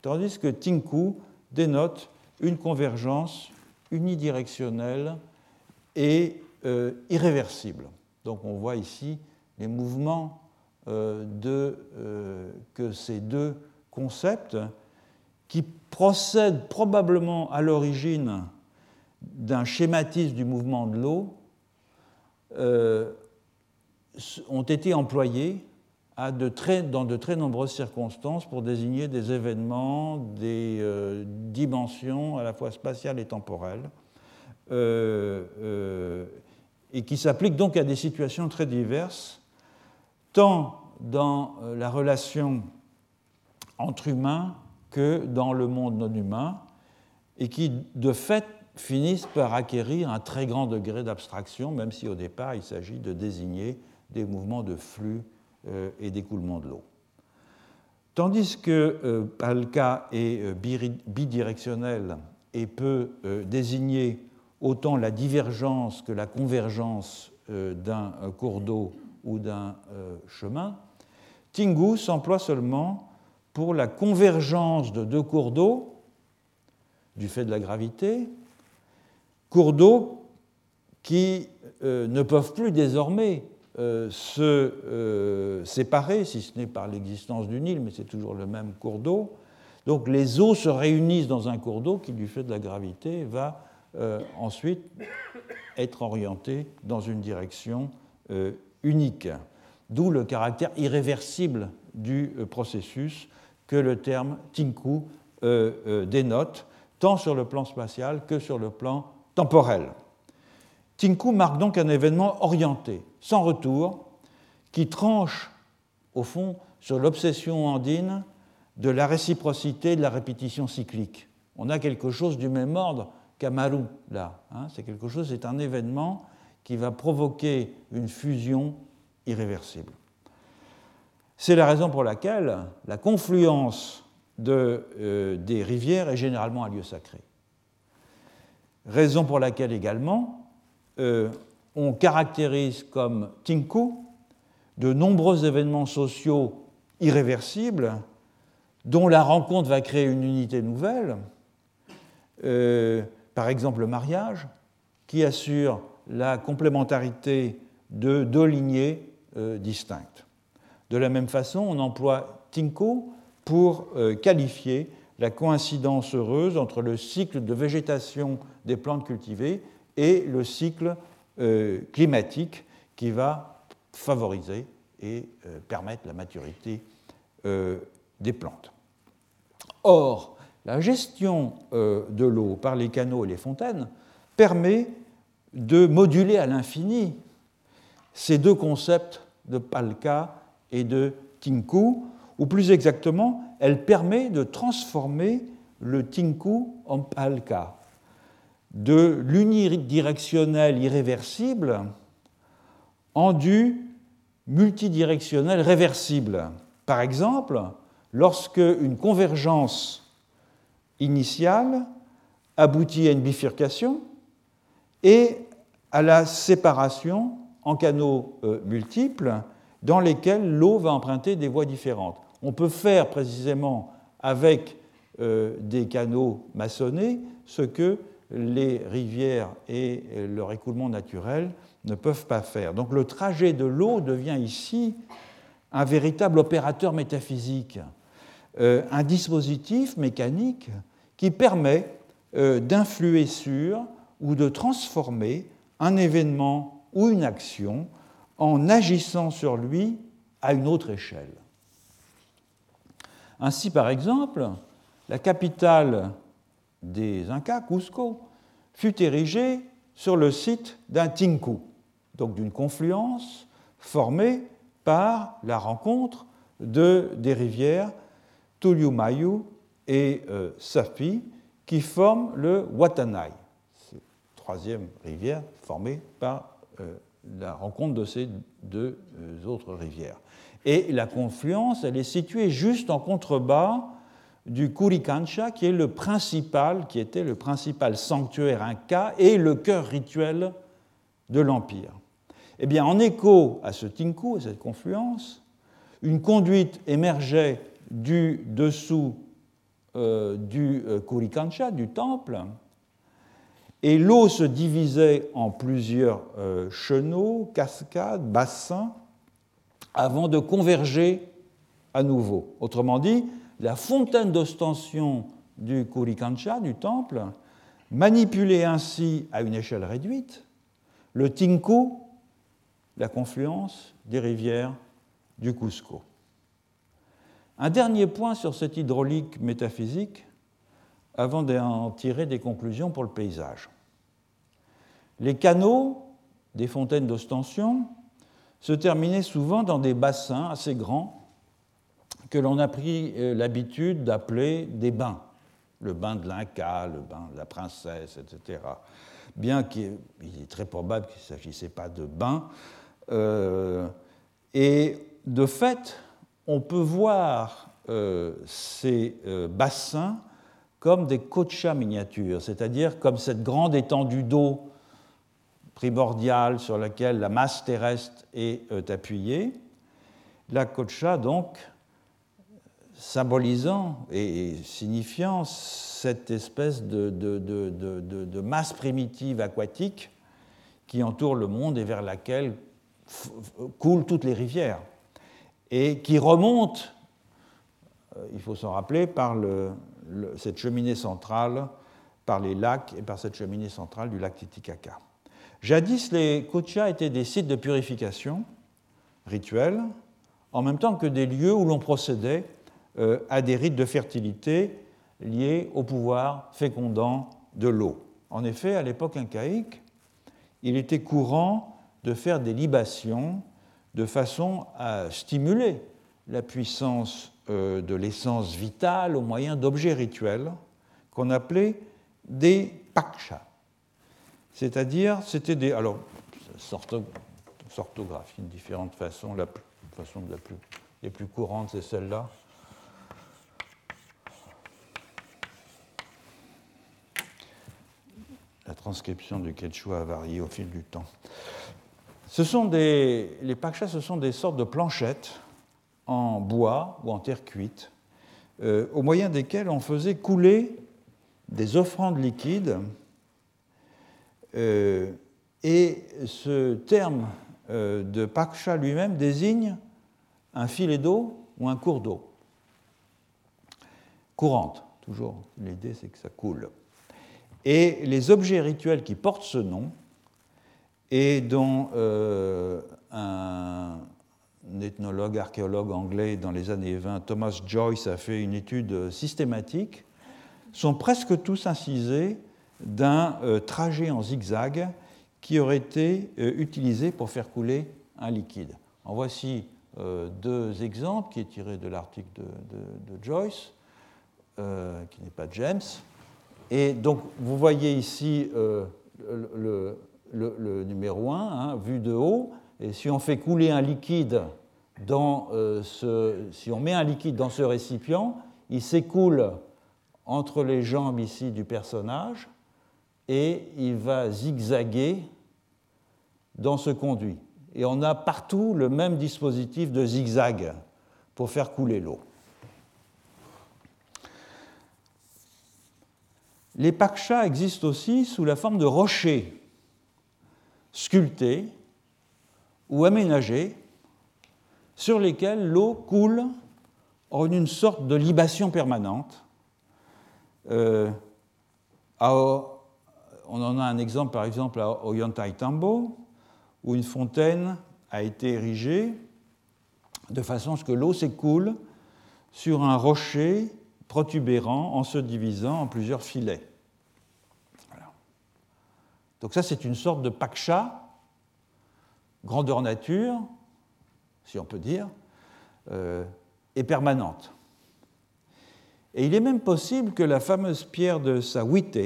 tandis que Tinku dénote une convergence unidirectionnelle et euh, irréversible. Donc on voit ici les mouvements euh, euh, que ces deux concepts qui procèdent probablement à l'origine d'un schématisme du mouvement de l'eau ont été employés dans de très nombreuses circonstances pour désigner des événements, des dimensions à la fois spatiales et temporelles et qui s'applique donc à des situations très diverses, tant dans euh, la relation entre humains que dans le monde non humain, et qui de fait finissent par acquérir un très grand degré d'abstraction, même si au départ il s'agit de désigner des mouvements de flux euh, et d'écoulement de l'eau. Tandis que euh, Palka est bidirectionnel et peut désigner autant la divergence que la convergence euh, d'un euh, cours d'eau ou d'un euh, chemin, Tingu s'emploie seulement pour la convergence de deux cours d'eau du fait de la gravité, cours d'eau qui ne peuvent plus désormais se séparer, si ce n'est par l'existence du Nil, mais c'est toujours le même cours d'eau. Donc les eaux se réunissent dans un cours d'eau qui, du fait de la gravité, va ensuite être orienté dans une direction unique d'où le caractère irréversible du euh, processus que le terme Tinku euh, euh, dénote, tant sur le plan spatial que sur le plan temporel. Tinku marque donc un événement orienté, sans retour, qui tranche, au fond, sur l'obsession andine de la réciprocité de la répétition cyclique. On a quelque chose du même ordre là. Hein. c'est quelque chose, c'est un événement qui va provoquer une fusion irréversible. C'est la raison pour laquelle la confluence euh, des rivières est généralement un lieu sacré. Raison pour laquelle également euh, on caractérise comme tinku de nombreux événements sociaux irréversibles dont la rencontre va créer une unité nouvelle, euh, par exemple le mariage, qui assure la complémentarité de deux lignées euh, distinctes. De la même façon, on emploie Tinko pour euh, qualifier la coïncidence heureuse entre le cycle de végétation des plantes cultivées et le cycle euh, climatique qui va favoriser et permettre la maturité des plantes. Or, la gestion de l'eau par les canaux et les fontaines permet de moduler à l'infini ces deux concepts de Palka et de Tinku, ou plus exactement, elle permet de transformer le Tinku en Palka, de l'unidirectionnel irréversible en du multidirectionnel réversible. Par exemple, lorsque une convergence initiale aboutit à une bifurcation et à la séparation en canaux euh, multiples dans lesquels l'eau va emprunter des voies différentes. On peut faire précisément avec euh, des canaux maçonnés ce que les rivières et leur écoulement naturel ne peuvent pas faire. Donc le trajet de l'eau devient ici un véritable opérateur métaphysique, euh, un dispositif mécanique qui permet d'influer sur ou de transformer un événement ou une action en agissant sur lui à une autre échelle. Ainsi, par exemple, la capitale des Incas, Cusco, fut érigée sur le site d'un tinku, donc d'une confluence formée par la rencontre de, des rivières Tuyumayu et euh, Sapi qui forment le Watanai, troisième rivière formée par euh, la rencontre de ces deux euh, autres rivières. Et la confluence, elle est située juste en contrebas du Kurikancha, qui est le principal, qui était le principal sanctuaire inca et le cœur rituel de l'empire. Eh bien, en écho à ce tinku, à cette confluence, une conduite émergeait du dessous euh, du Kurikancha, du temple, et l'eau se divisait en plusieurs euh, chenaux, cascades, bassins, avant de converger à nouveau. Autrement dit, la fontaine d'ostension du Kurikancha, du temple, manipulait ainsi à une échelle réduite le Tinku, la confluence des rivières du Cusco. Un dernier point sur cette hydraulique métaphysique avant d'en tirer des conclusions pour le paysage. Les canaux des fontaines d'ostension se terminaient souvent dans des bassins assez grands que l'on a pris euh, l'habitude d'appeler des bains. Le bain de l'Inca, le bain de la princesse, etc. Bien qu'il est très probable qu'il ne s'agissait pas de bains. Euh, et de fait, on peut voir euh, ces bassins comme des kochas miniatures, c'est-à-dire comme cette grande étendue d'eau primordiale sur laquelle la masse terrestre est euh, appuyée. La kocha, donc, symbolisant et signifiant cette espèce de, masse primitive aquatique qui entoure le monde et vers laquelle coulent toutes les rivières, et qui remonte, euh, il faut s'en rappeler, par cette cheminée centrale, par les lacs et par cette cheminée centrale du lac Titicaca. Jadis, les kuchas étaient des sites de purification rituels, en même temps que des lieux où l'on procédait euh, à des rites de fertilité liés au pouvoir fécondant de l'eau. En effet, à l'époque incaïque, il était courant de faire des libations de façon à stimuler la puissance euh, de l'essence vitale au moyen d'objets rituels qu'on appelait des pakshas. C'est-à-dire, c'était des. Alors, s'orthographie de différentes façons. La façon la plus, les plus courantes, c'est celle-là. La transcription du quechua a varié au fil du temps. Ce sont des, les pakshas, ce sont des sortes de planchettes en bois ou en terre cuite, euh, au moyen desquelles on faisait couler des offrandes liquides. Euh, et ce terme euh, de paksha lui-même désigne un filet d'eau ou un cours d'eau. Courante, toujours. L'idée, c'est que ça coule. Et les objets rituels qui portent ce nom, et dont euh, un ethnologue, archéologue anglais dans les années 20, Thomas Joyce, a fait une étude systématique, sont presque tous incisés d'un euh, trajet en zigzag qui aurait été euh, utilisé pour faire couler un liquide. En voici deux exemples qui est tiré de l'article de, Joyce, qui n'est pas James. Et donc, vous voyez ici le, le, numéro 1, hein, vu de haut, et si on fait couler un liquide dans euh, ce, si on met un liquide dans ce récipient, il s'écoule entre les jambes ici du personnage et il va zigzaguer dans ce conduit. Et on a partout le même dispositif de zigzag pour faire couler l'eau. Les pakshas existent aussi sous la forme de rochers sculptés ou aménagés sur lesquels l'eau coule en une sorte de libation permanente. Euh, on en a un exemple par exemple à Ollantaytambo, où une fontaine a été érigée de façon à ce que l'eau s'écoule sur un rocher protubérant en se divisant en plusieurs filets. Donc ça, c'est une sorte de paksha, grandeur nature, si on peut dire, euh, et permanente. Et il est même possible que la fameuse pierre de Sawite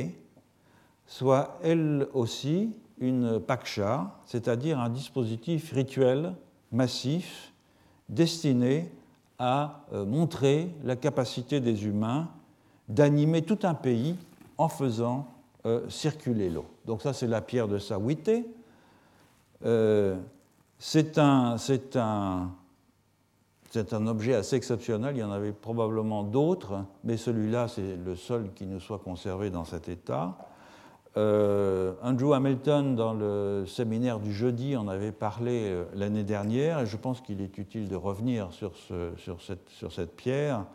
soit elle aussi une paksha, c'est-à-dire un dispositif rituel massif destiné à euh, montrer la capacité des humains d'animer tout un pays en faisant euh, circuler l'eau. Donc ça, c'est la pierre de Sawite. Euh, c'est un, un, un, objet assez exceptionnel, il y en avait probablement d'autres, mais celui-là, c'est le seul qui nous soit conservé dans cet état. Euh, Andrew Hamilton, dans le séminaire du jeudi, en avait parlé l'année dernière, et je pense qu'il est utile de revenir sur, ce, sur, cette, sur cette, pierre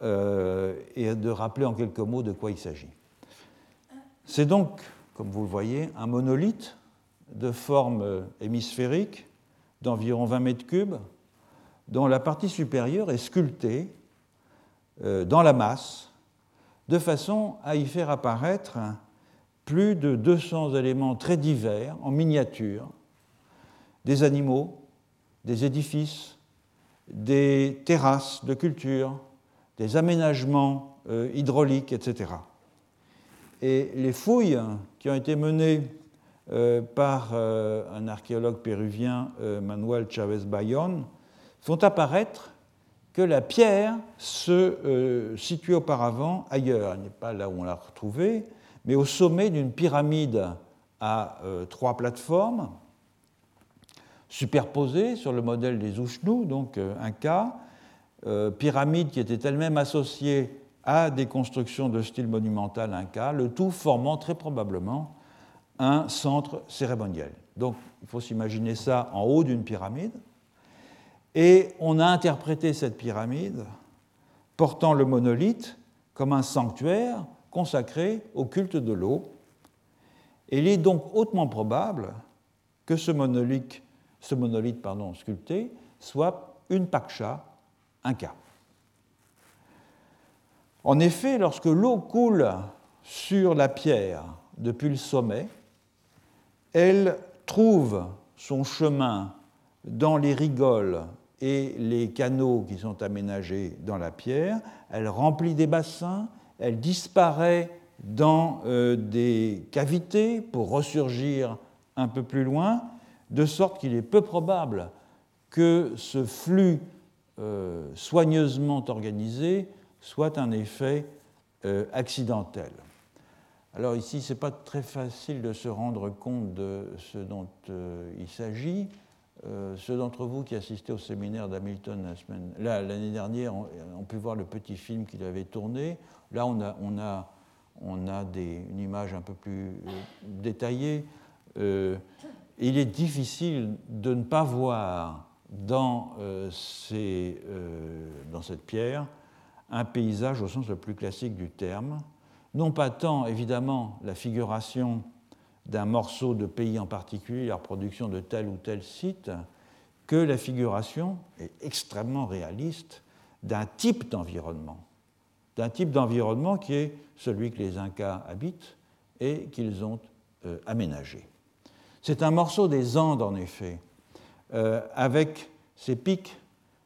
et de rappeler en quelques mots de quoi il s'agit. C'est donc, comme vous le voyez, un monolithe de forme hémisphérique d'environ 20 mètres cubes, dont la partie supérieure est sculptée euh, dans la masse, de façon à y faire apparaître plus de 200 éléments très divers en miniature, des animaux, des édifices, des terrasses de culture, des aménagements euh, hydrauliques, etc. Et les fouilles qui ont été menées euh, par euh, un archéologue péruvien, euh, Manuel Chavez Bayon, font apparaître que la pierre se situait auparavant ailleurs. Elle n'est pas là où on l'a retrouvée, mais au sommet d'une pyramide à trois plateformes superposées sur le modèle des Ushnus, donc un cas, pyramide qui était elle-même associée à des constructions de style monumental inca, le tout formant très probablement un centre cérémoniel. Donc il faut s'imaginer ça en haut d'une pyramide. Et on a interprété cette pyramide portant le monolithe comme un sanctuaire consacré au culte de l'eau. Et il est donc hautement probable que ce monolithe, ce monolithe pardon, sculpté soit une paksha, un. En effet, lorsque l'eau coule sur la pierre depuis le sommet, elle trouve son chemin dans les rigoles et les canaux qui sont aménagés dans la pierre, elle remplit des bassins, elle disparaît dans euh, des cavités pour ressurgir un peu plus loin, de sorte qu'il est peu probable que ce flux euh, soigneusement organisé soit un effet euh, accidentel. Alors ici, ce n'est pas très facile de se rendre compte de ce dont il s'agit. ceux d'entre vous qui assistaient au séminaire d'Hamilton l'année dernière ont, pu voir le petit film qu'il avait tourné. Là, on a, on a, on a une image un peu plus détaillée. il est difficile de ne pas voir dans, euh, ces, euh, dans cette pierre un paysage au sens le plus classique du terme, non pas tant évidemment la figuration d'un morceau de pays en particulier, la reproduction de tel ou tel site, que la figuration est extrêmement réaliste d'un type d'environnement, d'un type d'environnement qui est celui que les Incas habitent et qu'ils ont euh, aménagé. C'est un morceau des Andes, en effet, euh, avec ses pics,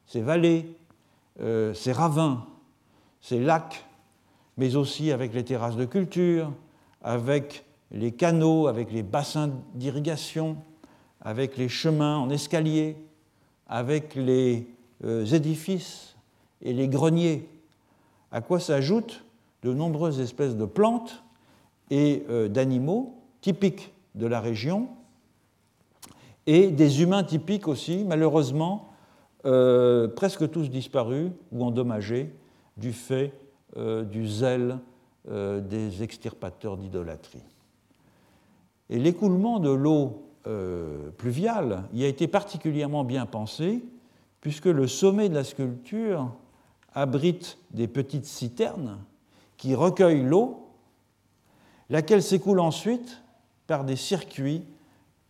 ses vallées, euh, ses ravins, ses lacs, mais aussi avec les terrasses de culture, avec les canaux, avec les bassins d'irrigation, avec les chemins en escalier, avec les euh, édifices et les greniers, à quoi s'ajoutent de nombreuses espèces de plantes et d'animaux typiques de la région, et des humains typiques aussi, malheureusement, euh, presque tous disparus ou endommagés du fait euh, du zèle euh, des extirpateurs d'idolâtrie. Et l'écoulement de l'eau pluviale y a été particulièrement bien pensé, puisque le sommet de la sculpture abrite des petites citernes qui recueillent l'eau, laquelle s'écoule ensuite par des circuits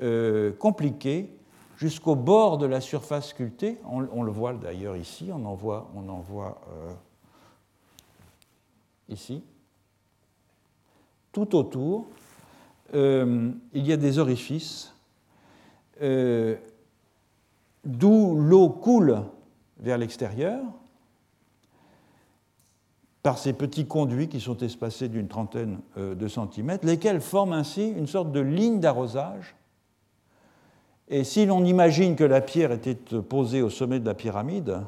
euh, compliqué jusqu'au bord de la surface sculptée. On, le voit d'ailleurs ici, on en voit, euh, ici. Tout autour, euh, il y a des orifices d'où l'eau coule vers l'extérieur par ces petits conduits qui sont espacés d'une trentaine de centimètres, lesquels forment ainsi une sorte de ligne d'arrosage et si l'on imagine que la pierre était posée au sommet de la pyramide,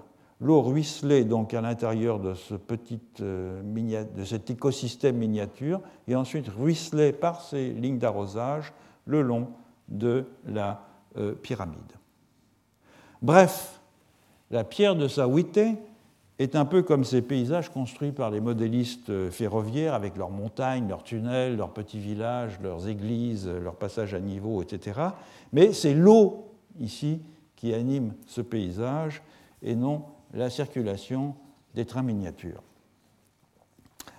l'eau ruisselait donc à l'intérieur de, ce petit, euh, de cet écosystème miniature et ensuite ruisselait par ces lignes d'arrosage le long de la euh, pyramide. Bref, la pierre de Sawite est un peu comme ces paysages construits par les modélistes euh, ferroviaires avec leurs montagnes, leurs tunnels, leurs petits villages, leurs églises, leurs passages à niveau, etc. Mais c'est l'eau ici qui anime ce paysage et non la circulation des trains miniatures.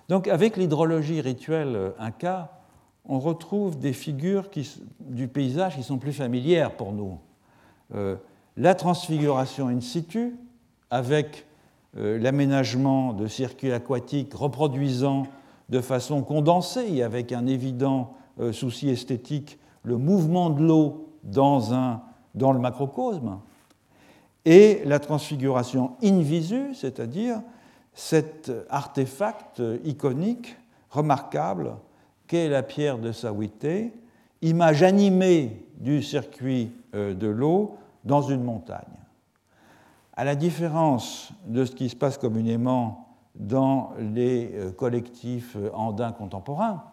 Donc avec l'hydrologie rituelle inca, on retrouve des figures du paysage qui sont plus familières pour nous. Euh, la transfiguration in situ, avec euh, l'aménagement de circuits aquatiques reproduisant de façon condensée et avec un évident euh, souci esthétique le mouvement de l'eau dans, dans le macrocosme, et la transfiguration in visu, c'est-à-dire cet artefact iconique remarquable qu'est la pierre de Sawité, image animée du circuit euh, de l'eau dans une montagne. À la différence de ce qui se passe communément dans les euh, collectifs andins contemporains,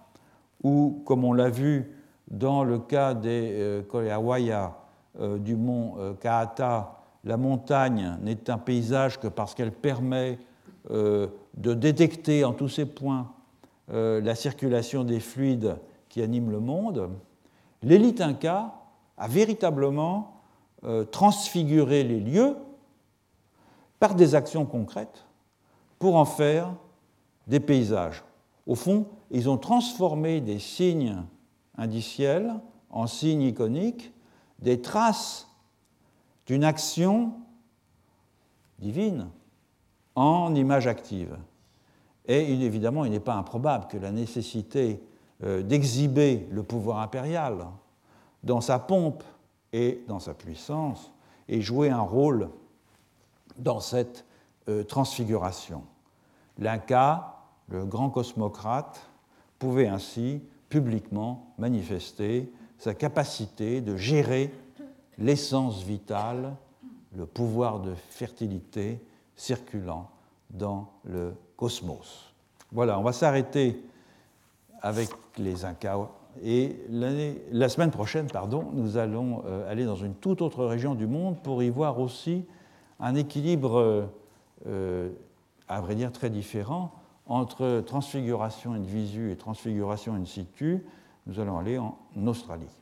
où, comme on l'a vu dans le cas des euh, Koleawaya euh, du mont Kaata, la montagne n'est un paysage que parce qu'elle permet de détecter en tous ses points la circulation des fluides qui animent le monde. l'élite inca a véritablement euh, transfiguré les lieux par des actions concrètes pour en faire des paysages. Au fond, ils ont transformé des signes indiciels en signes iconiques, des traces d'une action divine en images actives. Et évidemment, il n'est pas improbable que la nécessité euh, d'exhiber le pouvoir impérial dans sa pompe et dans sa puissance ait joué un rôle dans cette euh, transfiguration. L'Inca, le grand cosmocrate, pouvait ainsi publiquement manifester sa capacité de gérer l'essence vitale, le pouvoir de fertilité circulant dans le cosmos. Voilà, on va s'arrêter avec les Incas. Et la semaine prochaine, pardon, nous allons euh, aller dans une toute autre région du monde pour y voir aussi un équilibre, euh, à vrai dire, très différent entre transfiguration in visu et transfiguration in situ. Nous allons aller en Australie.